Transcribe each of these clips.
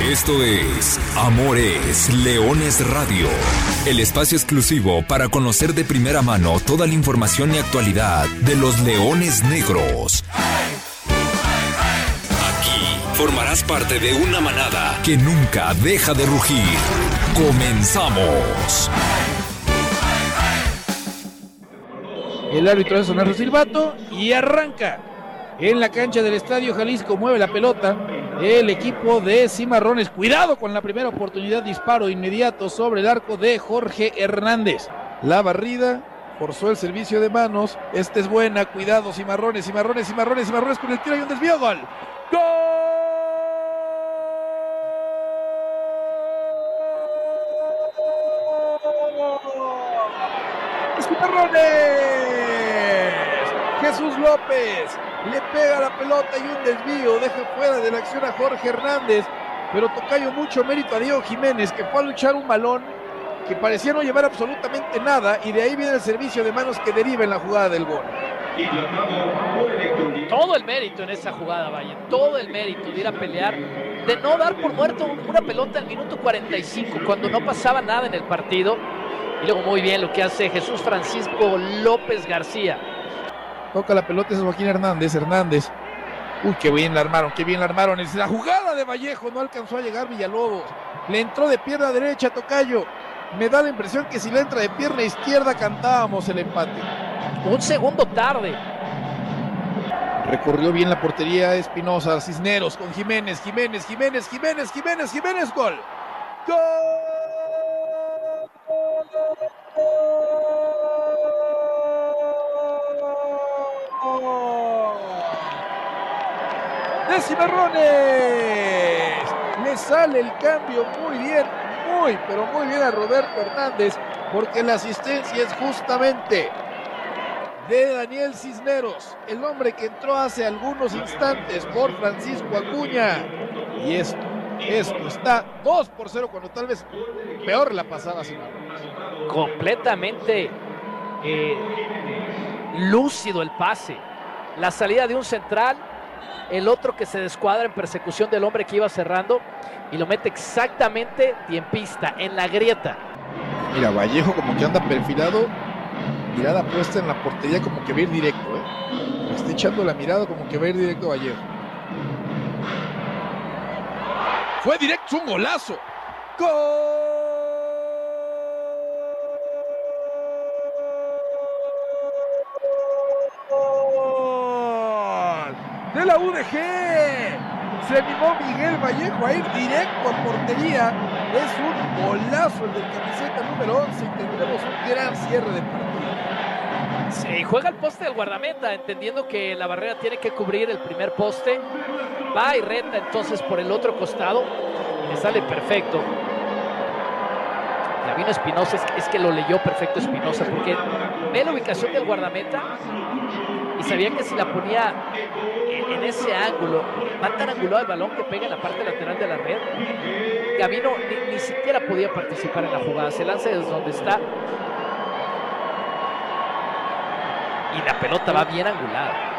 Esto es Amores Leones Radio, el espacio exclusivo para conocer de primera mano toda la información y actualidad de los leones negros. Aquí formarás parte de una manada que nunca deja de rugir. Comenzamos. El árbitro es sonar silbato y arranca. En la cancha del Estadio Jalisco mueve la pelota el equipo de Cimarrones. Cuidado con la primera oportunidad, disparo inmediato sobre el arco de Jorge Hernández. La barrida forzó el servicio de manos. Esta es buena, cuidado Cimarrones, Cimarrones, Cimarrones, Cimarrones con el tiro y un desvío. Gol. ¡Gol! Cimarrones. Jesús López le pega la pelota y un desvío, deja fuera de la acción a Jorge Hernández, pero tocayo mucho mérito a Diego Jiménez, que fue a luchar un balón que parecía no llevar absolutamente nada, y de ahí viene el servicio de manos que deriva en la jugada del gol. Todo el mérito en esa jugada, vaya, todo el mérito de ir a pelear, de no dar por muerto una pelota al minuto 45, cuando no pasaba nada en el partido. Y luego muy bien lo que hace Jesús Francisco López García Toca la pelota es Joaquín Hernández. Hernández. Uy, qué bien la armaron, qué bien la armaron. Es la jugada de Vallejo. No alcanzó a llegar Villalobos. Le entró de pierna derecha Tocayo. Me da la impresión que si le entra de pierna izquierda cantábamos el empate. Un segundo tarde. Recorrió bien la portería Espinosa, Cisneros con Jiménez, Jiménez, Jiménez, Jiménez, Jiménez, Jiménez, gol. ¡Gol! Cimarrones. Le sale el cambio muy bien, muy, pero muy bien a Roberto Hernández, porque la asistencia es justamente de Daniel Cisneros, el hombre que entró hace algunos instantes por Francisco Acuña. Y esto, esto está 2 por 0 cuando tal vez peor la pasada Cimarrones. Completamente eh, lúcido el pase. La salida de un central el otro que se descuadra en persecución del hombre que iba cerrando y lo mete exactamente pista en la grieta. Mira, Vallejo como que anda perfilado, mirada puesta en la portería como que va a ir directo, ¿eh? Está echando la mirada como que va a ir directo Vallejo. Fue directo, un golazo. ¡Gol! De la UDG. Se animó Miguel Vallejo a ir directo a portería. Es un golazo el del camiseta número 11 y tendremos un gran cierre de partido. Sí, juega el poste del guardameta, entendiendo que la barrera tiene que cubrir el primer poste. Va y reta entonces por el otro costado. Le sale perfecto. Gavino Espinosa es que lo leyó perfecto Espinosa porque ve la ubicación del guardameta y sabía que si la ponía en ese ángulo, va tan angulado el balón que pega en la parte lateral de la red, Gavino ni, siquiera podía participar en la jugada. Se lanza desde donde está y la pelota va bien angulada.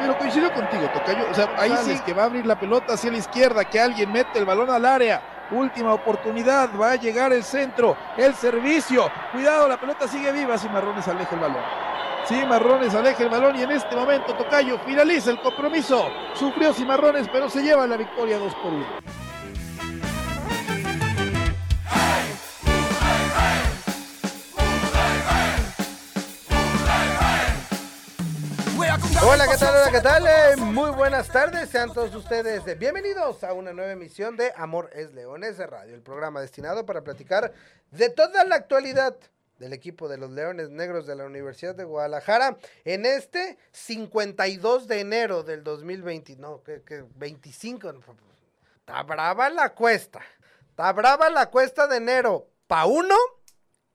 Pero coincido contigo, Tocayo. O sea, ahí sí que va a abrir la pelota hacia la izquierda, que alguien mete el balón al área. Última oportunidad, va a llegar el centro, el servicio. Cuidado, la pelota sigue viva. Si Marrones aleja el balón. Cimarrones aleja el balón y en este momento Tocayo finaliza el compromiso. Sufrió Cimarrones, pero se lleva la victoria 2 por 1. Hola, ¿qué tal? Hola, ¿qué tal? Eh, muy buenas tardes, sean todos ustedes bienvenidos a una nueva emisión de Amor es Leones de Radio, el programa destinado para platicar de toda la actualidad del equipo de los Leones Negros de la Universidad de Guadalajara en este 52 de enero del 2020, no, que, 25, está brava la cuesta, está brava la cuesta de enero, pa' uno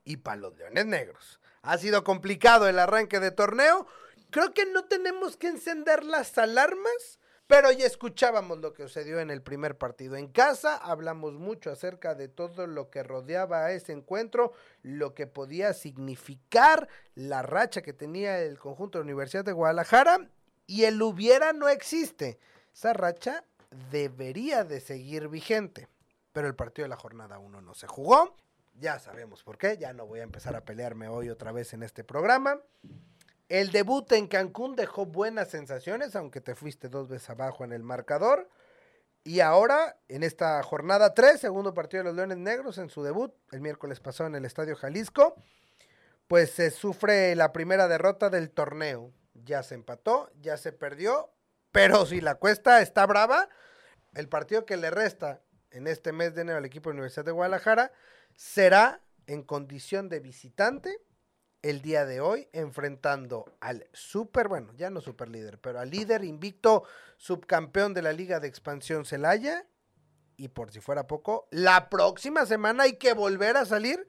y pa' los Leones Negros. Ha sido complicado el arranque de torneo, creo que no tenemos que encender las alarmas pero ya escuchábamos lo que sucedió en el primer partido en casa, hablamos mucho acerca de todo lo que rodeaba a ese encuentro, lo que podía significar la racha que tenía el conjunto de la Universidad de Guadalajara y el hubiera no existe. Esa racha debería de seguir vigente. Pero el partido de la jornada 1 no se jugó. Ya sabemos por qué. Ya no voy a empezar a pelearme hoy otra vez en este programa. El debut en Cancún dejó buenas sensaciones, aunque te fuiste dos veces abajo en el marcador. Y ahora, en esta jornada 3, segundo partido de los Leones Negros en su debut, el miércoles pasado en el Estadio Jalisco, pues se sufre la primera derrota del torneo. Ya se empató, ya se perdió, pero si la cuesta está brava, el partido que le resta en este mes de enero al equipo de Universidad de Guadalajara será en condición de visitante el día de hoy enfrentando al super, bueno, ya no super líder, pero al líder invicto subcampeón de la Liga de Expansión Celaya. Y por si fuera poco, la próxima semana hay que volver a salir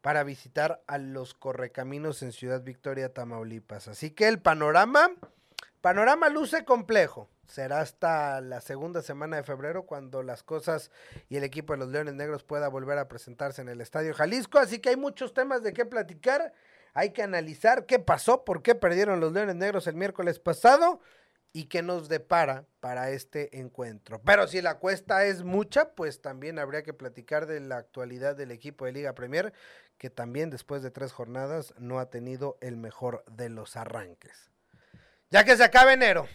para visitar a los correcaminos en Ciudad Victoria, Tamaulipas. Así que el panorama, panorama luce complejo. Será hasta la segunda semana de febrero cuando las cosas y el equipo de los Leones Negros pueda volver a presentarse en el Estadio Jalisco. Así que hay muchos temas de qué platicar. Hay que analizar qué pasó, por qué perdieron los Leones Negros el miércoles pasado y qué nos depara para este encuentro. Pero si la cuesta es mucha, pues también habría que platicar de la actualidad del equipo de Liga Premier, que también después de tres jornadas no ha tenido el mejor de los arranques. Ya que se acaba enero,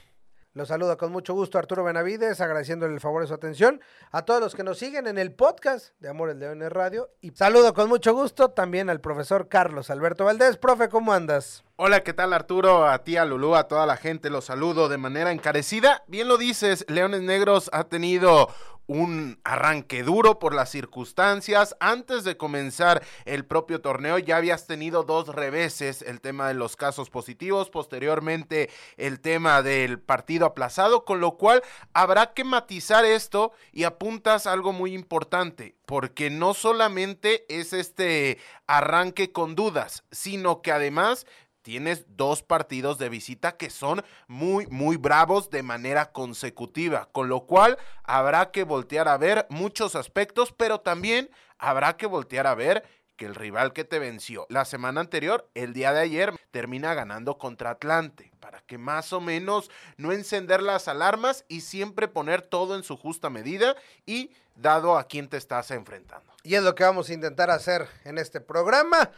los saludo con mucho gusto Arturo Benavides, agradeciéndole el favor de su atención a todos los que nos siguen en el podcast de Amores Leones Radio. Y saludo con mucho gusto también al profesor Carlos Alberto Valdés. Profe, ¿cómo andas? Hola, ¿qué tal Arturo? A ti, a Lulú, a toda la gente, los saludo de manera encarecida. Bien lo dices, Leones Negros ha tenido un arranque duro por las circunstancias. Antes de comenzar el propio torneo ya habías tenido dos reveses, el tema de los casos positivos, posteriormente el tema del partido aplazado, con lo cual habrá que matizar esto y apuntas algo muy importante, porque no solamente es este arranque con dudas, sino que además tienes dos partidos de visita que son muy, muy bravos de manera consecutiva, con lo cual habrá que voltear a ver muchos aspectos, pero también habrá que voltear a ver que el rival que te venció la semana anterior, el día de ayer, termina ganando contra Atlante, para que más o menos no encender las alarmas y siempre poner todo en su justa medida y dado a quién te estás enfrentando. Y es lo que vamos a intentar hacer en este programa.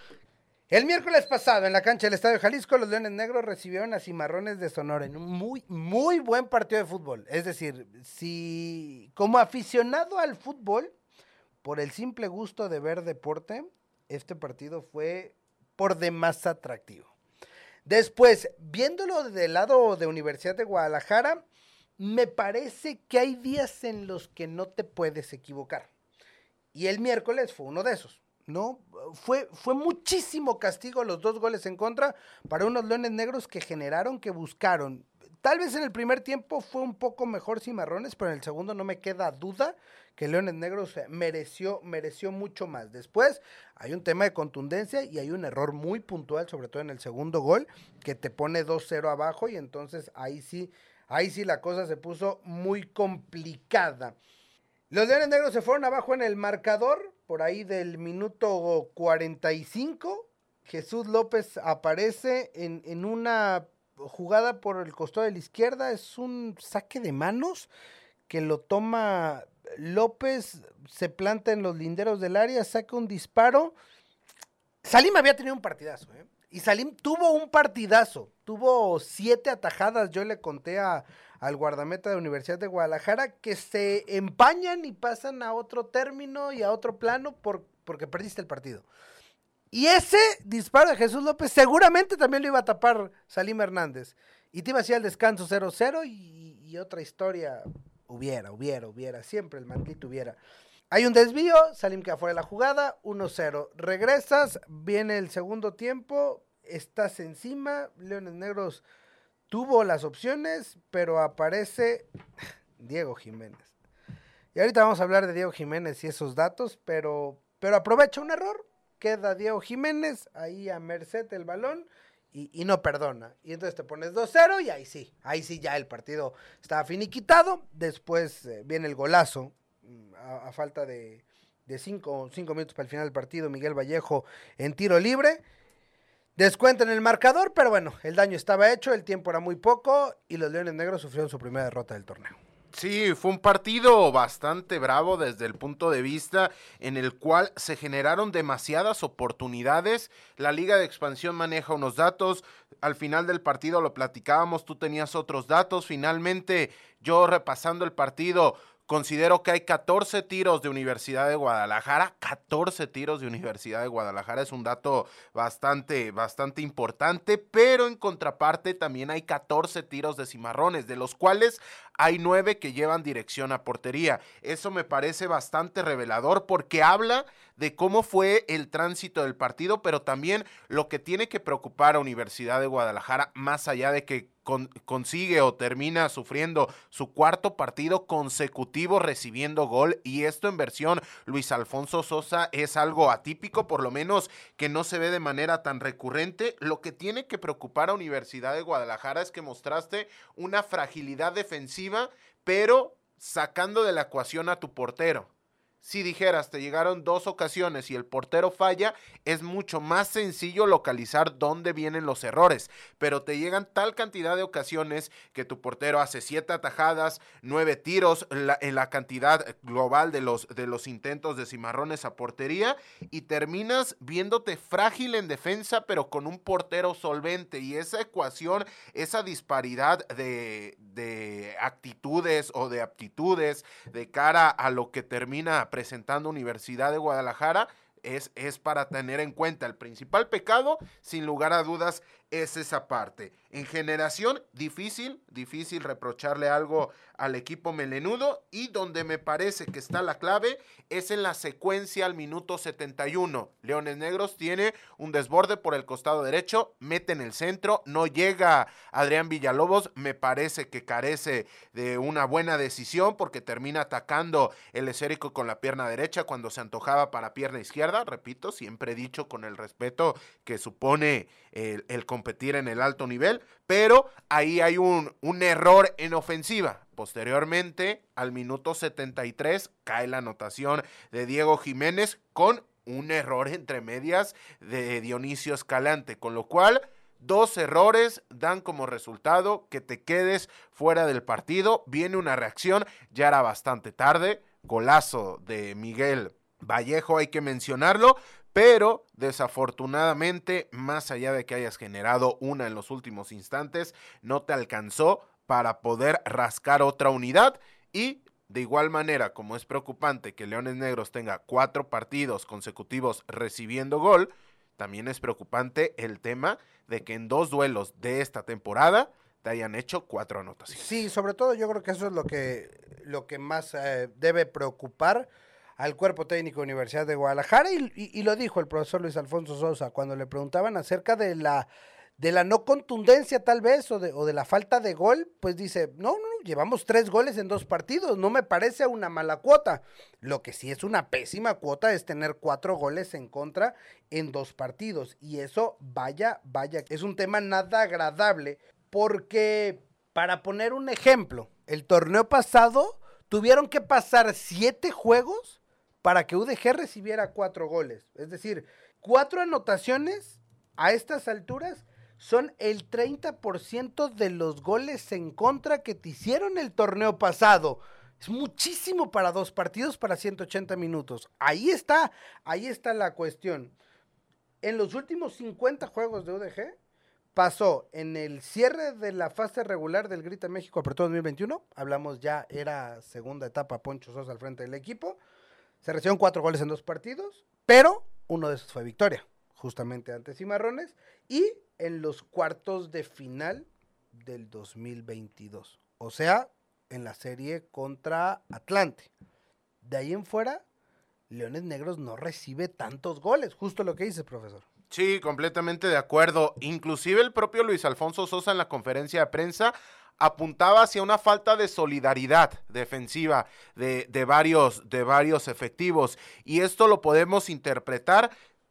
El miércoles pasado, en la cancha del Estadio Jalisco, los Leones Negros recibieron a Cimarrones de Sonora en un muy, muy buen partido de fútbol. Es decir, si como aficionado al fútbol, por el simple gusto de ver deporte, este partido fue por demás atractivo. Después, viéndolo del lado de Universidad de Guadalajara, me parece que hay días en los que no te puedes equivocar. Y el miércoles fue uno de esos. ¿No? Fue, fue muchísimo castigo los dos goles en contra para unos leones negros que generaron, que buscaron. Tal vez en el primer tiempo fue un poco mejor Cimarrones, pero en el segundo no me queda duda que Leones Negros mereció, mereció mucho más. Después hay un tema de contundencia y hay un error muy puntual, sobre todo en el segundo gol, que te pone 2-0 abajo y entonces ahí sí, ahí sí la cosa se puso muy complicada. Los Leones Negros se fueron abajo en el marcador, por ahí del minuto 45. Jesús López aparece en, en una jugada por el costado de la izquierda. Es un saque de manos que lo toma López, se planta en los linderos del área, saca un disparo. Salim había tenido un partidazo, ¿eh? Y Salim tuvo un partidazo, tuvo siete atajadas, yo le conté a, al guardameta de Universidad de Guadalajara, que se empañan y pasan a otro término y a otro plano por, porque perdiste el partido. Y ese disparo de Jesús López seguramente también lo iba a tapar Salim Hernández. Y te iba hacia el descanso 0-0 y, y, otra historia. Hubiera, hubiera, hubiera. Siempre el maldito hubiera. Hay un desvío, Salim queda fuera de la jugada, 1-0. Regresas, viene el segundo tiempo, estás encima, Leones Negros tuvo las opciones, pero aparece Diego Jiménez. Y ahorita vamos a hablar de Diego Jiménez y esos datos, pero, pero aprovecha un error. Queda Diego Jiménez ahí a merced del balón y, no perdona. Y entonces te pones 2-0 y ahí sí, ahí sí ya el partido está finiquitado. Después eh, viene el golazo mm, a, a falta de, de cinco, cinco minutos para el final del partido. Miguel Vallejo en tiro libre. Descuentan el marcador, pero bueno, el daño estaba hecho, el tiempo era muy poco y los Leones Negros sufrieron su primera derrota del torneo. Sí, fue un partido bastante bravo desde el punto de vista en el cual se generaron demasiadas oportunidades. La Liga de Expansión maneja unos datos. Al final del partido lo platicábamos, tú tenías otros datos. Finalmente, yo repasando el partido, Considero que hay 14 tiros de Universidad de Guadalajara. 14 tiros de Universidad de Guadalajara es un dato bastante, bastante importante, pero en contraparte también hay 14 tiros de cimarrones, de los cuales hay 9 que llevan dirección a portería. Eso me parece bastante revelador porque habla de cómo fue el tránsito del partido, pero también lo que tiene que preocupar a Universidad de Guadalajara, más allá de que consigue o termina sufriendo su cuarto partido consecutivo recibiendo gol y esto en versión Luis Alfonso Sosa es algo atípico, por lo menos que no se ve de manera tan recurrente. Lo que tiene que preocupar a Universidad de Guadalajara es que mostraste una fragilidad defensiva, pero sacando de la ecuación a tu portero si dijeras te llegaron dos ocasiones y el portero falla, es mucho más sencillo localizar dónde vienen los errores. Pero te llegan tal cantidad de ocasiones que tu portero hace siete atajadas, nueve tiros en la cantidad global de los, de los intentos de cimarrones a portería y terminas viéndote frágil en defensa, pero con un portero solvente. Y esa ecuación, esa disparidad de, de actitudes o de aptitudes de cara a lo que termina presentando Universidad de Guadalajara es, es, para tener en cuenta. El principal pecado, sin lugar a dudas, es esa parte. En generación, difícil, difícil reprocharle algo al equipo melenudo y donde me parece que está la clave es en la secuencia al minuto 71. Leones Negros tiene un desborde por el costado derecho, mete en el centro, no llega Adrián Villalobos, me parece que carece de una buena decisión porque termina atacando el esérico con la pierna derecha cuando se antojaba para pierna izquierda, repito, siempre he dicho con el respeto que supone el, competir en el alto nivel, pero ahí hay un, un error en ofensiva. Posteriormente, al minuto 73, cae la anotación de Diego Jiménez con un error entre medias de Dionisio Escalante, con lo cual dos errores dan como resultado que te quedes fuera del partido. Viene una reacción, ya era bastante tarde, golazo de Miguel Vallejo, hay que mencionarlo, pero desafortunadamente, más allá de que hayas generado una en los últimos instantes, no te alcanzó para poder rascar otra unidad y de igual manera, como es preocupante que Leones Negros tenga cuatro partidos consecutivos recibiendo gol, también es preocupante el tema de que en dos duelos de esta temporada te hayan hecho cuatro anotaciones. Sí, sobre todo yo creo que eso es lo que, lo que más eh, debe preocupar al cuerpo técnico de Universidad de Guadalajara y, lo dijo el profesor Luis Alfonso Sosa cuando le preguntaban acerca de la de la no contundencia tal vez o de, o de la falta de gol, pues dice, no, no, llevamos tres goles en dos partidos, no me parece una mala cuota. Lo que sí es una pésima cuota es tener cuatro goles en contra en dos partidos. Y eso, vaya, vaya, es un tema nada agradable porque, para poner un ejemplo, el torneo pasado tuvieron que pasar siete juegos para que UDG recibiera cuatro goles. Es decir, cuatro anotaciones a estas alturas son el 30% de los goles en contra que te hicieron el torneo pasado. Es muchísimo para dos partidos para 180 minutos. Ahí está, ahí está la cuestión. En los últimos 50 juegos de UDG, pasó en el cierre de la fase regular del Grita México Apertura 2021. Hablamos ya, era segunda etapa, Poncho Sosa al frente del equipo. Se recibieron cuatro goles en dos partidos, pero uno de esos fue victoria, justamente ante Cimarrones, y en los cuartos de final del 2022. O sea, en la serie contra Atlante. De ahí en fuera, Leones Negros no recibe tantos goles, justo lo que dice, profesor. Sí, completamente de acuerdo. Inclusive el propio Luis Alfonso Sosa en la conferencia de prensa apuntaba hacia una falta de solidaridad defensiva de, varios, de varios efectivos. Y esto lo podemos interpretar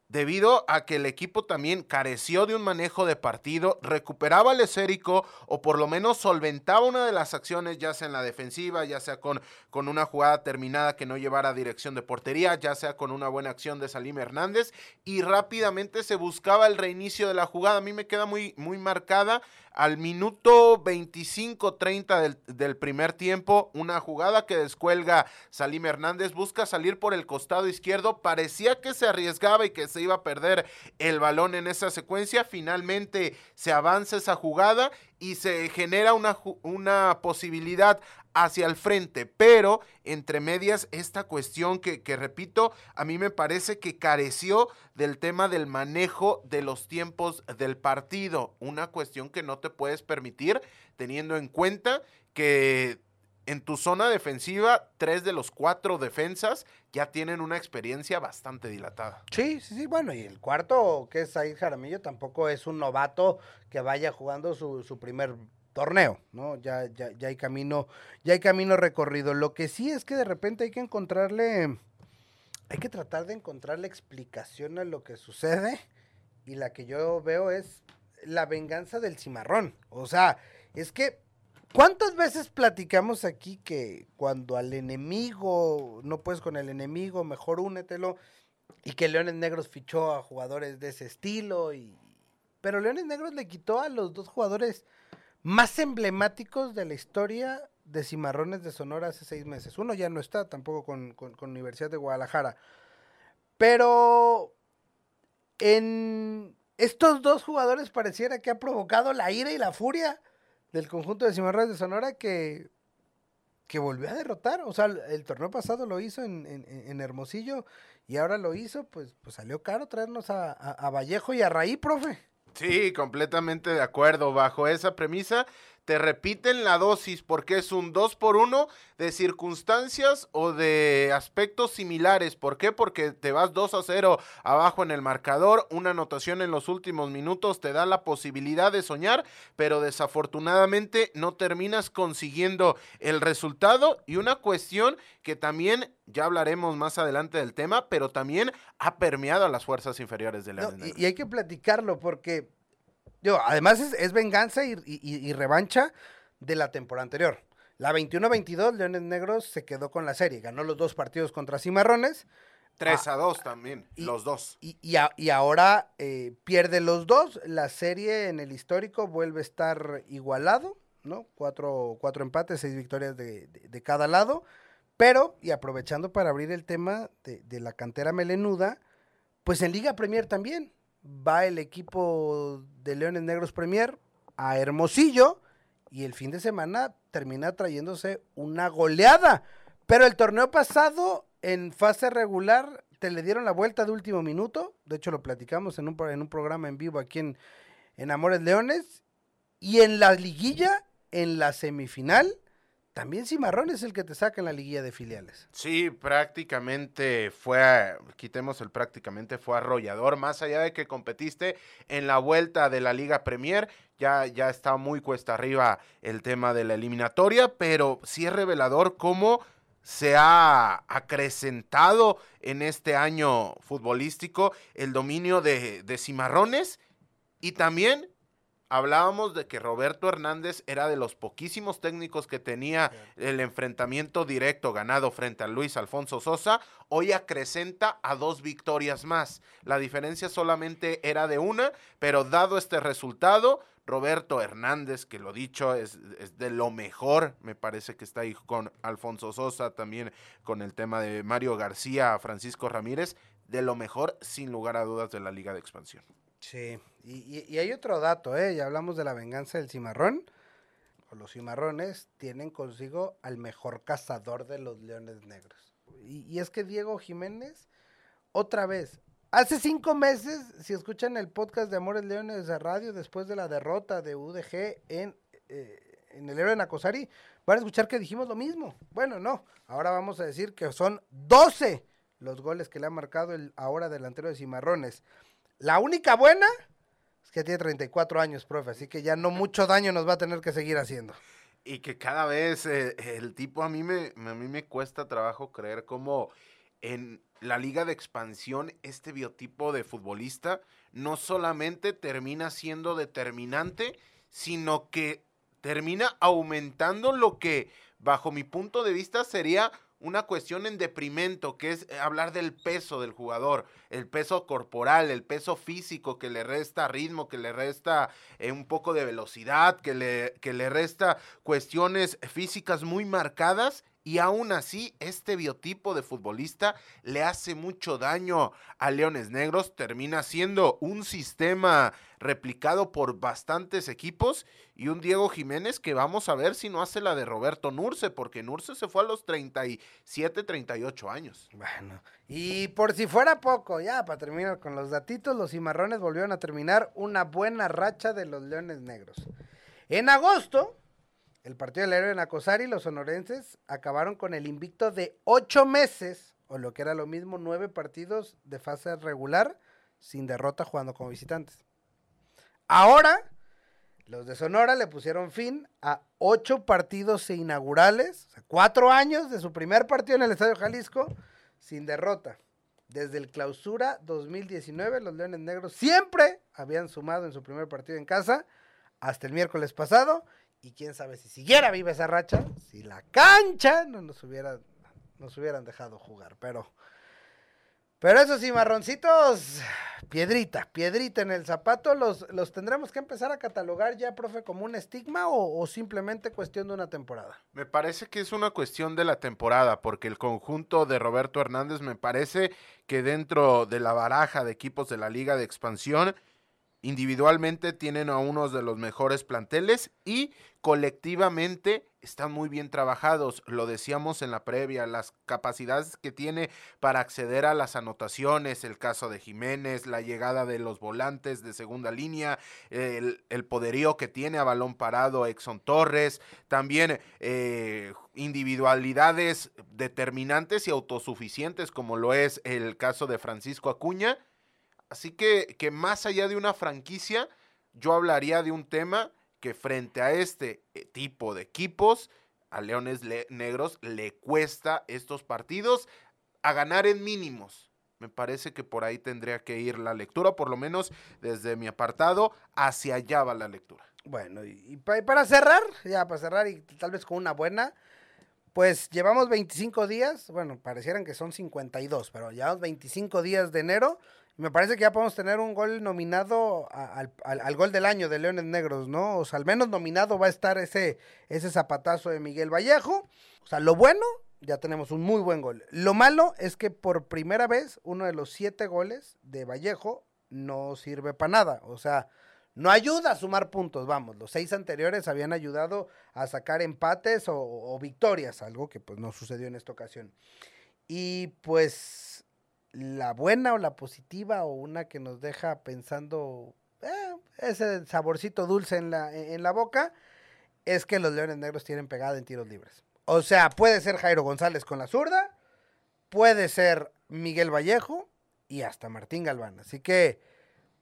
debido a que el equipo también careció de un manejo de partido, recuperaba al esférico o por lo menos solventaba una de las acciones, ya sea en la defensiva, ya sea con, con una jugada terminada que no llevara dirección de portería, ya sea con una buena acción de Salim Hernández y rápidamente se buscaba el reinicio de la jugada. A mí me queda muy, muy marcada al minuto 25-30 del, del, primer tiempo, una jugada que descuelga Salim Hernández, busca salir por el costado izquierdo, parecía que se arriesgaba y que se iba a perder el balón en esa secuencia, finalmente se avanza esa jugada y se genera una, una posibilidad hacia el frente, pero entre medias esta cuestión que, repito, a mí me parece que careció del tema del manejo de los tiempos del partido, una cuestión que no te puedes permitir teniendo en cuenta que en tu zona defensiva, tres de los cuatro defensas ya tienen una experiencia bastante dilatada. Sí, sí, sí, bueno, y el cuarto, que es Said Jaramillo, tampoco es un novato que vaya jugando su, su primer torneo, ¿no? Ya, ya, ya hay camino, ya hay camino recorrido. Lo que sí es que de repente hay que encontrarle, hay que tratar de encontrarle explicación a lo que sucede. Y la que yo veo es la venganza del cimarrón. O sea, es que, ¿cuántas veces platicamos aquí que cuando al enemigo, no puedes con el enemigo, mejor únetelo? Y que Leones Negros fichó a jugadores de ese estilo. Y... Pero Leones Negros le quitó a los dos jugadores más emblemáticos de la historia de Cimarrones de Sonora hace seis meses. Uno ya no está tampoco con, con, Universidad de Guadalajara. Pero en estos dos jugadores pareciera que ha provocado la ira y la furia del conjunto de Cimarrones de Sonora que, que volvió a derrotar. O sea, el torneo pasado lo hizo en, en, en Hermosillo y ahora lo hizo, pues, pues salió caro traernos a, a, a Vallejo y a Raí, profe. Sí, completamente de acuerdo. Bajo esa premisa, te repiten la dosis porque es un 2 por 1 de circunstancias o de aspectos similares. ¿Por qué? Porque te vas 2 a 0 abajo en el marcador, una anotación en los últimos minutos te da la posibilidad de soñar, pero desafortunadamente no terminas consiguiendo el resultado y una cuestión que también ya hablaremos más adelante del tema, pero también ha permeado a las fuerzas inferiores de la no, y, y hay que platicarlo porque yo, además es, es venganza y, y, y, revancha de la temporada anterior. La 21-22, Leones Negros se quedó con la serie. Ganó los dos partidos contra Cimarrones. 3 a 2 también, y, los dos. Y, a, y ahora eh, pierde los dos. La serie en el histórico vuelve a estar igualado, ¿no? Cuatro, cuatro empates, seis victorias de, de, de, cada lado. Pero, y aprovechando para abrir el tema de, de la cantera melenuda, pues en Liga Premier también va el equipo de Leones Negros Premier a Hermosillo y el fin de semana termina trayéndose una goleada. Pero el torneo pasado, en fase regular, te le dieron la vuelta de último minuto. De hecho, lo platicamos en un, en un programa en vivo aquí en, en Amores Leones. Y en la liguilla, en la semifinal, también Cimarrón es el que te saca en la liguilla de filiales. Sí, prácticamente fue, quitemos el prácticamente, fue arrollador, más allá de que competiste en la vuelta de la Liga Premier, ya, ya está muy cuesta arriba el tema de la eliminatoria, pero sí es revelador cómo se ha acrecentado en este año futbolístico el dominio de, de Cimarrones y también hablábamos de que Roberto Hernández era de los poquísimos técnicos que tenía el enfrentamiento directo ganado frente a Luis Alfonso Sosa, hoy acrecenta a dos victorias más. La diferencia solamente era de una, pero dado este resultado, Roberto Hernández, que lo dicho es, es, de lo mejor, me parece que está ahí con Alfonso Sosa, también con el tema de Mario García, Francisco Ramírez, de lo mejor sin lugar a dudas de la Liga de Expansión. Sí, y, y, hay otro dato, ¿eh? Ya hablamos de la venganza del cimarrón. Los cimarrones tienen consigo al mejor cazador de los leones negros. Y, y, es que Diego Jiménez, otra vez, hace cinco meses, si escuchan el podcast de Amores Leones de Radio, después de la derrota de UDG en, eh, en el héroe Nacosari, van a escuchar que dijimos lo mismo. Bueno, no, ahora vamos a decir que son 12 los goles que le ha marcado el ahora delantero de Cimarrones. La única buena es que tiene 34 años, profe, así que ya no mucho daño nos va a tener que seguir haciendo. Y que cada vez eh, el tipo a mí me a mí me cuesta trabajo creer cómo en la liga de expansión, este biotipo de futbolista no solamente termina siendo determinante, sino que termina aumentando lo que, bajo mi punto de vista, sería una cuestión en deprimento, que es hablar del peso del jugador, el peso corporal, el peso físico que le resta ritmo, que le resta eh, un poco de velocidad, que le, que le resta cuestiones físicas muy marcadas y aún así, este biotipo de futbolista le hace mucho daño a Leones Negros. Termina siendo un sistema replicado por bastantes equipos y un Diego Jiménez que vamos a ver si no hace la de Roberto Nurce, porque Nurce se fue a los 37, 38 años. Bueno, y por si fuera poco, ya para terminar con los datitos, los cimarrones volvieron a terminar una buena racha de los Leones Negros. En agosto, el partido del héroe en Acosari, los sonorenses acabaron con el invicto de ocho meses, o lo que era lo mismo, nueve partidos de fase regular sin derrota jugando como visitantes. Ahora, los de Sonora le pusieron fin a ocho partidos inaugurales, o sea, cuatro años de su primer partido en el Estadio Jalisco sin derrota. Desde el clausura 2019, los Leones Negros siempre habían sumado en su primer partido en casa hasta el miércoles pasado y quién sabe si siguiera viva esa racha, si la cancha no nos hubiera, nos hubieran dejado jugar. Pero, pero esos cimarroncitos, piedrita, piedrita en el zapato, los, los tendremos que empezar a catalogar ya, profe, como un estigma o, o simplemente cuestión de una temporada. Me parece que es una cuestión de la temporada, porque el conjunto de Roberto Hernández me parece que dentro de la baraja de equipos de la Liga de Expansión, individualmente tienen a unos de los mejores planteles y colectivamente están muy bien trabajados. Lo decíamos en la previa, las capacidades que tiene para acceder a las anotaciones, el caso de Jiménez, la llegada de los volantes de segunda línea, el, poderío que tiene a balón parado Exxon Torres, también eh, individualidades determinantes y autosuficientes como lo es el caso de Francisco Acuña Así que, que más allá de una franquicia, yo hablaría de un tema que frente a este eh, tipo de equipos, a Leones Negros le cuesta estos partidos a ganar en mínimos. Me parece que por ahí tendría que ir la lectura, por lo menos desde mi apartado, hacia allá va la lectura. Bueno, y, y para cerrar, ya para cerrar y tal vez con una buena, pues llevamos 25 días, bueno, parecieran que son 52, pero llevamos 25 días de enero me parece que ya podemos tener un gol nominado al, al, gol del año de Leones Negros, ¿no? O sea, al menos nominado va a estar ese, ese zapatazo de Miguel Vallejo. O sea, lo bueno, ya tenemos un muy buen gol. Lo malo es que por primera vez uno de los siete goles de Vallejo no sirve para nada. O sea, no ayuda a sumar puntos, vamos. Los seis anteriores habían ayudado a sacar empates o, o victorias, algo que pues no sucedió en esta ocasión. Y pues la buena o la positiva o una que nos deja pensando eh, ese saborcito dulce en la, en la boca, es que los Leones Negros tienen pegada en tiros libres. O sea, puede ser Jairo González con la zurda, puede ser Miguel Vallejo y hasta Martín Galván. Así que,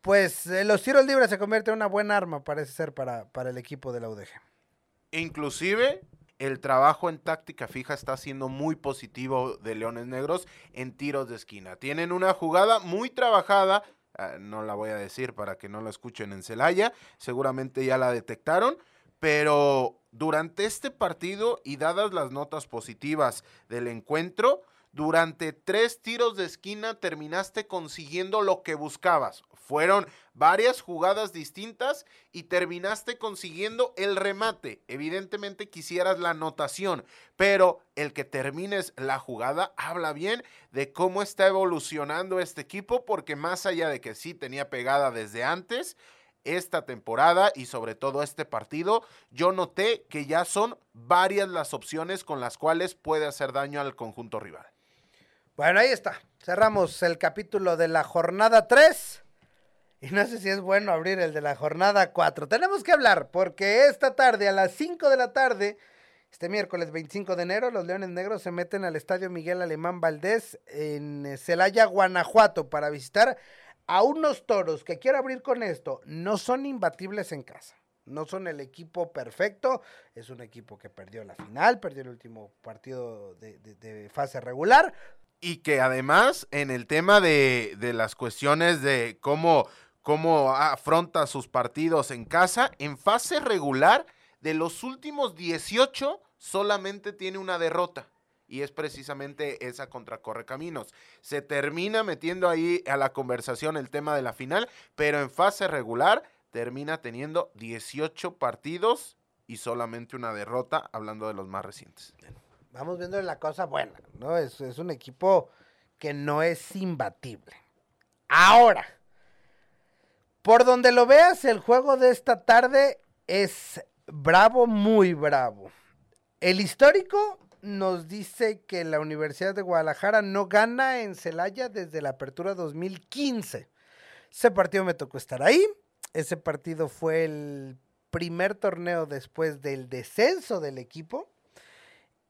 pues eh, los tiros libres se convierten en una buena arma, parece ser, para, para el equipo de la UDG. Inclusive el trabajo en táctica fija está siendo muy positivo de Leones Negros en tiros de esquina. Tienen una jugada muy trabajada, ah, no la voy a decir para que no la escuchen en Celaya, seguramente ya la detectaron, pero durante este partido y dadas las notas positivas del encuentro, durante tres tiros de esquina terminaste consiguiendo lo que buscabas. Fueron varias jugadas distintas y terminaste consiguiendo el remate. Evidentemente quisieras la anotación, pero el que termines la jugada habla bien de cómo está evolucionando este equipo, porque más allá de que sí tenía pegada desde antes, esta temporada y sobre todo este partido, yo noté que ya son varias las opciones con las cuales puede hacer daño al conjunto rival. Bueno, ahí está. Cerramos el capítulo de la jornada 3. Y no sé si es bueno abrir el de la jornada 4. Tenemos que hablar porque esta tarde, a las 5 de la tarde, este miércoles 25 de enero, los Leones Negros se meten al Estadio Miguel Alemán Valdés en Celaya, Guanajuato, para visitar a unos toros que quiero abrir con esto. No son imbatibles en casa. No son el equipo perfecto. Es un equipo que perdió la final, perdió el último partido de, de fase regular y que además en el tema de, de las cuestiones de cómo, cómo afronta sus partidos en casa, en fase regular, de los últimos 18 solamente tiene una derrota. Y es precisamente esa contra Correcaminos. Se termina metiendo ahí a la conversación el tema de la final, pero en fase regular termina teniendo 18 partidos y solamente una derrota, hablando de los más recientes vamos viendo la cosa buena, ¿no? Es, es un equipo que no es imbatible. Ahora, por donde lo veas, el juego de esta tarde es bravo, muy bravo. El histórico nos dice que la Universidad de Guadalajara no gana en Celaya desde la apertura 2015. Ese partido me tocó estar ahí. Ese partido fue el primer torneo después del descenso del equipo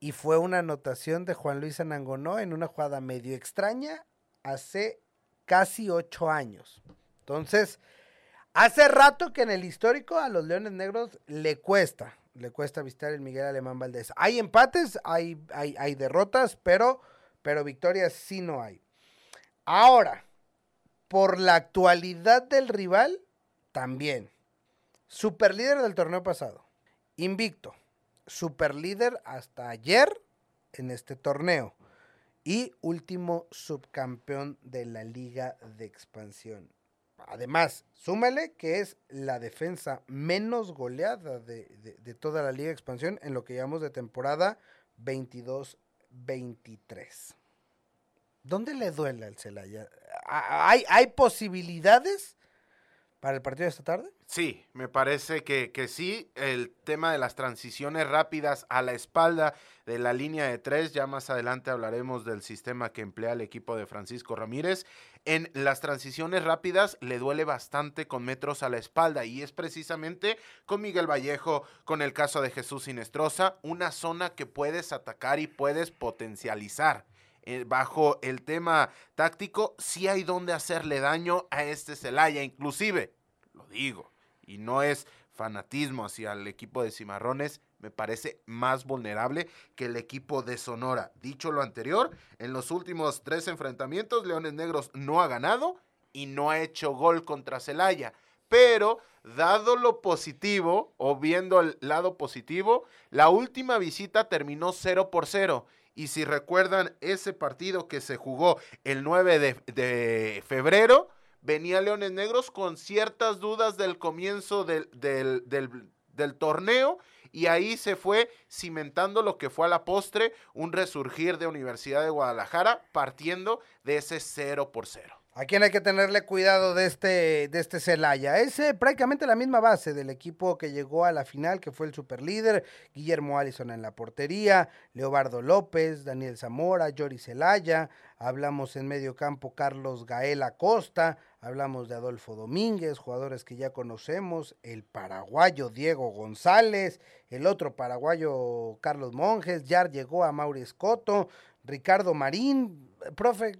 y fue una anotación de Juan Luis Anangonó en una jugada medio extraña hace casi ocho años. Entonces, hace rato que en el histórico a los Leones Negros le cuesta, le cuesta visitar el Miguel Alemán Valdés. Hay empates, hay, hay, hay derrotas, pero, pero victorias sí no hay. Ahora, por la actualidad del rival, también. Superlíder del torneo pasado. Invicto superlíder hasta ayer en este torneo y último subcampeón de la Liga de Expansión. Además, súmale que es la defensa menos goleada de, toda la Liga de Expansión en lo que llamamos de temporada 22-23. ¿Dónde le duele al Celaya? ¿Hay, ¿Hay posibilidades para el partido de esta tarde? Sí, me parece que, que, sí. El tema de las transiciones rápidas a la espalda de la línea de tres, ya más adelante hablaremos del sistema que emplea el equipo de Francisco Ramírez. En las transiciones rápidas le duele bastante con metros a la espalda y es precisamente con Miguel Vallejo, con el caso de Jesús Sinestrosa, una zona que puedes atacar y puedes potencializar. Eh, bajo el tema táctico, sí hay donde hacerle daño a este Celaya, inclusive, lo digo, y no es fanatismo hacia el equipo de Cimarrones, me parece más vulnerable que el equipo de Sonora. Dicho lo anterior, en los últimos tres enfrentamientos, Leones Negros no ha ganado y no ha hecho gol contra Celaya. Pero, dado lo positivo, o viendo el lado positivo, la última visita terminó 0 por 0. Y si recuerdan ese partido que se jugó el 9 de, de febrero, venía Leones Negros con ciertas dudas del comienzo del, del, del, torneo y ahí se fue cimentando lo que fue a la postre un resurgir de Universidad de Guadalajara partiendo de ese 0 por 0. ¿A quién hay que tenerle cuidado de este, de este Celaya? Es eh, prácticamente la misma base del equipo que llegó a la final, que fue el superlíder, Guillermo Allison en la portería, Leobardo López, Daniel Zamora, Yori Celaya, hablamos en medio campo Carlos Gael Acosta, hablamos de Adolfo Domínguez, jugadores que ya conocemos, el paraguayo Diego González, el otro paraguayo Carlos Monjes, ya llegó a Mauri Escoto, Ricardo Marín, profe,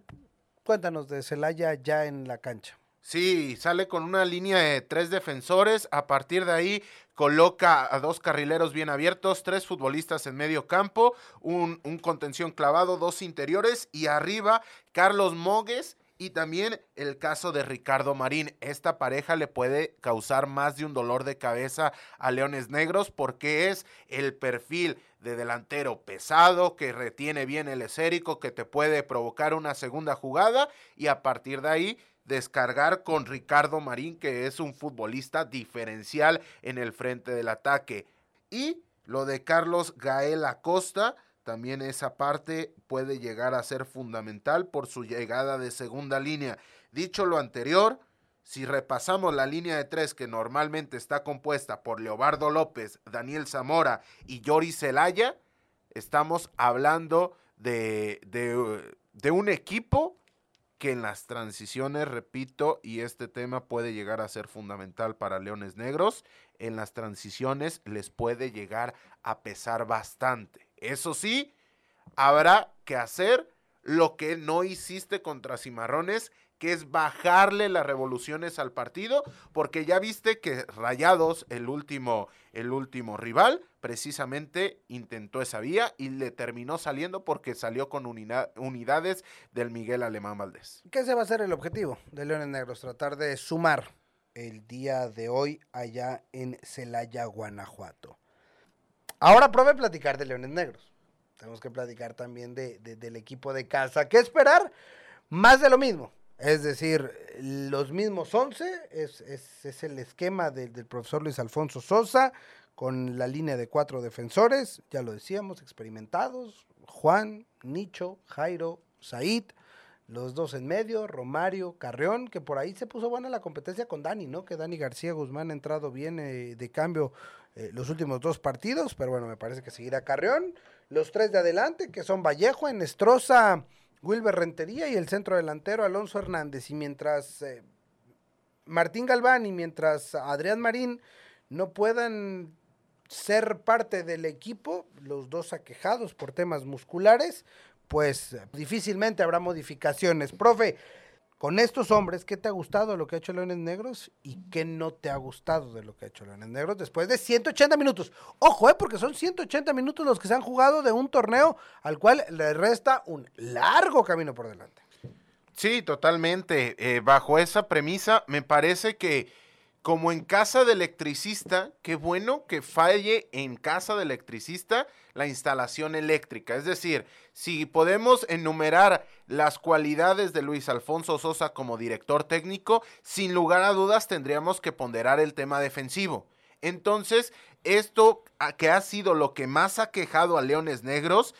Cuéntanos de Celaya ya en la cancha. Sí, sale con una línea de tres defensores. A partir de ahí coloca a dos carrileros bien abiertos, tres futbolistas en medio campo, un, un contención clavado, dos interiores y arriba Carlos Mogues y también el caso de Ricardo Marín. Esta pareja le puede causar más de un dolor de cabeza a Leones Negros porque es el perfil de delantero pesado que retiene bien el esérico, que te puede provocar una segunda jugada y a partir de ahí descargar con Ricardo Marín, que es un futbolista diferencial en el frente del ataque. Y lo de Carlos Gael Acosta también esa parte puede llegar a ser fundamental por su llegada de segunda línea. Dicho lo anterior, si repasamos la línea de tres que normalmente está compuesta por Leobardo López, Daniel Zamora y Yori Celaya, estamos hablando de, de, de un equipo que en las transiciones, repito, y este tema puede llegar a ser fundamental para Leones Negros, en las transiciones les puede llegar a pesar bastante. Eso sí, habrá que hacer lo que no hiciste contra Cimarrones, que es bajarle las revoluciones al partido, porque ya viste que Rayados, el último, el último rival, precisamente intentó esa vía y le terminó saliendo porque salió con unidades del Miguel Alemán Valdés. ¿Qué se va a ser el objetivo de Leones Negros? Tratar de sumar el día de hoy allá en Celaya, Guanajuato. Ahora pruebe platicar de Leones Negros. Tenemos que platicar también de, del equipo de casa. ¿Qué esperar? Más de lo mismo. Es decir, los mismos 11, es, es, el esquema del profesor Luis Alfonso Sosa, con la línea de cuatro defensores, ya lo decíamos, experimentados, Juan, Nicho, Jairo, Said, los dos en medio, Romario, Carrión, que por ahí se puso buena la competencia con Dani, ¿no? Que Dani García Guzmán ha entrado bien eh, de cambio eh, los últimos dos partidos, pero bueno, me parece que seguirá Carrión. Los tres de adelante, que son Vallejo, Enestrosa, Wilber Rentería y el centro delantero Alonso Hernández. Y mientras eh, Martín Galván y mientras Adrián Marín no puedan ser parte del equipo, los dos aquejados por temas musculares, pues difícilmente habrá modificaciones. Profe, con estos hombres, ¿qué te ha gustado de lo que ha hecho Leones Negros y qué no te ha gustado de lo que ha hecho Leones Negros después de 180 minutos? Ojo, eh, porque son 180 minutos los que se han jugado de un torneo al cual le resta un largo camino por delante. Sí, totalmente. Eh, bajo esa premisa, me parece que como en casa de electricista, qué bueno que falle en casa de electricista la instalación eléctrica. Es decir, si podemos enumerar las cualidades de Luis Alfonso Sosa como director técnico, sin lugar a dudas tendríamos que ponderar el tema defensivo. Entonces, esto que ha sido lo que más ha quejado a Leones Negros,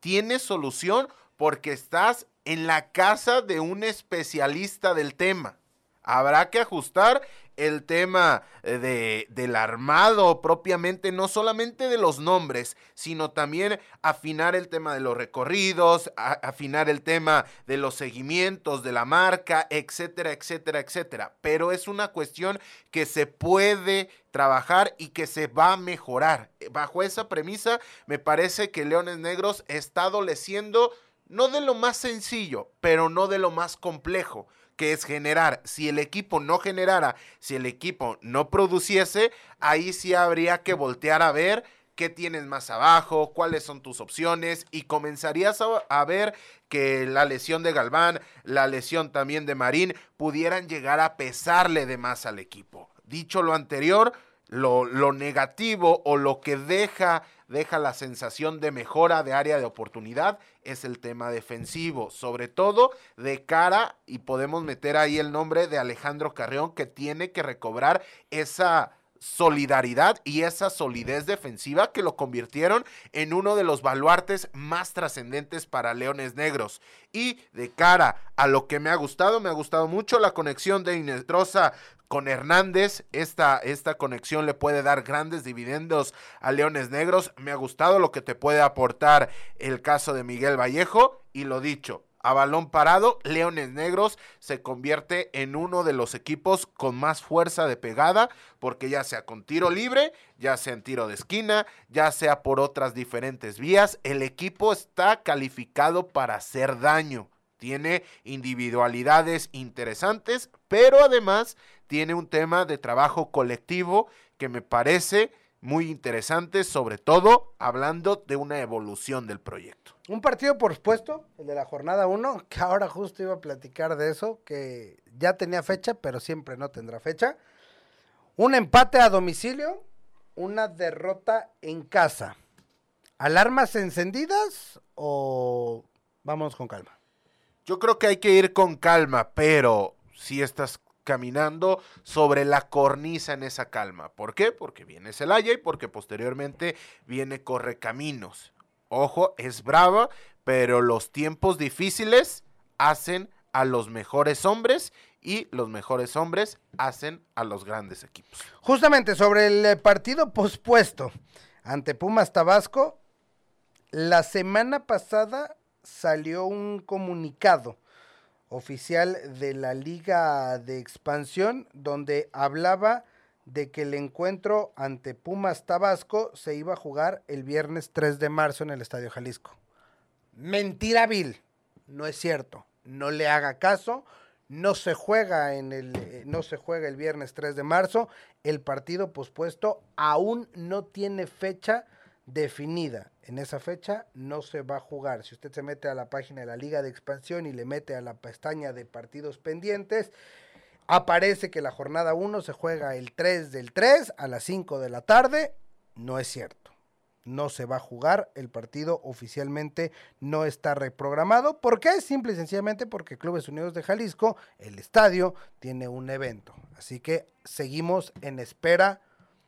tiene solución porque estás en la casa de un especialista del tema. Habrá que ajustar el tema eh, de, del armado propiamente, no solamente de los nombres, sino también afinar el tema de los recorridos, afinar el tema de los seguimientos de la marca, etcétera, etcétera, etcétera. Pero es una cuestión que se puede trabajar y que se va a mejorar. Bajo esa premisa, me parece que Leones Negros está adoleciendo no de lo más sencillo, pero no de lo más complejo que es generar. Si el equipo no generara, si el equipo no produciese, ahí sí habría que voltear a ver qué tienes más abajo, cuáles son tus opciones y comenzarías a, ver que la lesión de Galván, la lesión también de Marín pudieran llegar a pesarle de más al equipo. Dicho lo anterior, lo, lo negativo o lo que deja deja la sensación de mejora de área de oportunidad es el tema defensivo, sobre todo de cara, y podemos meter ahí el nombre de Alejandro Carreón, que tiene que recobrar esa solidaridad y esa solidez defensiva que lo convirtieron en uno de los baluartes más trascendentes para Leones Negros. Y de cara a lo que me ha gustado, me ha gustado mucho la conexión de Inestrosa con Hernández. Esta, esta conexión le puede dar grandes dividendos a Leones Negros. Me ha gustado lo que te puede aportar el caso de Miguel Vallejo. Y lo dicho, a balón parado, Leones Negros se convierte en uno de los equipos con más fuerza de pegada, porque ya sea con tiro libre, ya sea en tiro de esquina, ya sea por otras diferentes vías, el equipo está calificado para hacer daño. Tiene individualidades interesantes, pero además tiene un tema de trabajo colectivo que me parece muy interesante, sobre todo hablando de una evolución del proyecto. Un partido, por supuesto, el de la jornada 1, que ahora justo iba a platicar de eso, que ya tenía fecha, pero siempre no tendrá fecha. Un empate a domicilio, una derrota en casa. ¿Alarmas encendidas o vamos con calma? Yo creo que hay que ir con calma, pero si estás caminando sobre la cornisa en esa calma. ¿Por qué? Porque viene Celaya y porque posteriormente viene Correcaminos. Ojo, es brava, pero los tiempos difíciles hacen a los mejores hombres y los mejores hombres hacen a los grandes equipos. Justamente sobre el eh, partido pospuesto ante Pumas Tabasco, la semana pasada salió un comunicado oficial de la Liga de Expansión, donde hablaba de que el encuentro ante Pumas Tabasco se iba a jugar el viernes 3 de marzo en el Estadio Jalisco. Mentira vil, no es cierto. No le haga caso, no se juega en el eh, no se juega el viernes 3 de marzo, el partido pospuesto aún no tiene fecha definida. En esa fecha no se va a jugar. Si usted se mete a la página de la Liga de Expansión y le mete a la pestaña de partidos pendientes, aparece que la jornada 1 se juega el 3 del 3 a las 5 de la tarde. No es cierto. No se va a jugar, el partido oficialmente no está reprogramado. ¿Por qué? Simple y sencillamente porque Clubes Unidos de Jalisco, el estadio, tiene un evento. Así que seguimos en espera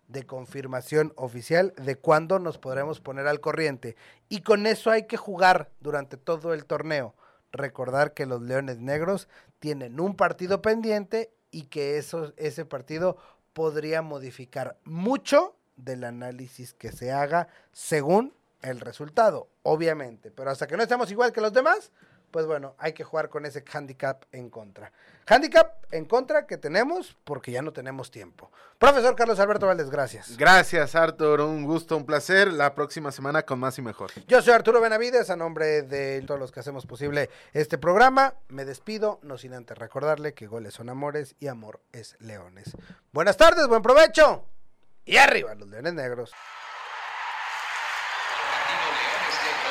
de confirmación oficial de cuándo nos podremos poner al corriente. Y con eso hay que jugar durante todo el torneo. Recordar que los Leones Negros tienen un partido pendiente y que eso, ese partido podría modificar mucho del análisis que se haga según el resultado, obviamente. Pero hasta que no estemos igual que los demás, pues bueno, hay que jugar con ese handicap en contra. Handicap en contra que tenemos porque ya no tenemos tiempo. Profesor Carlos Alberto Valdés, gracias. Gracias, Artur. Un gusto, un placer. La próxima semana con más y mejor. Yo soy Arturo Benavides, a nombre de todos los que hacemos posible este programa. Me despido, no sin antes recordarle que goles son amores y amor es leones. Buenas tardes, buen provecho. Y arriba los leones negros.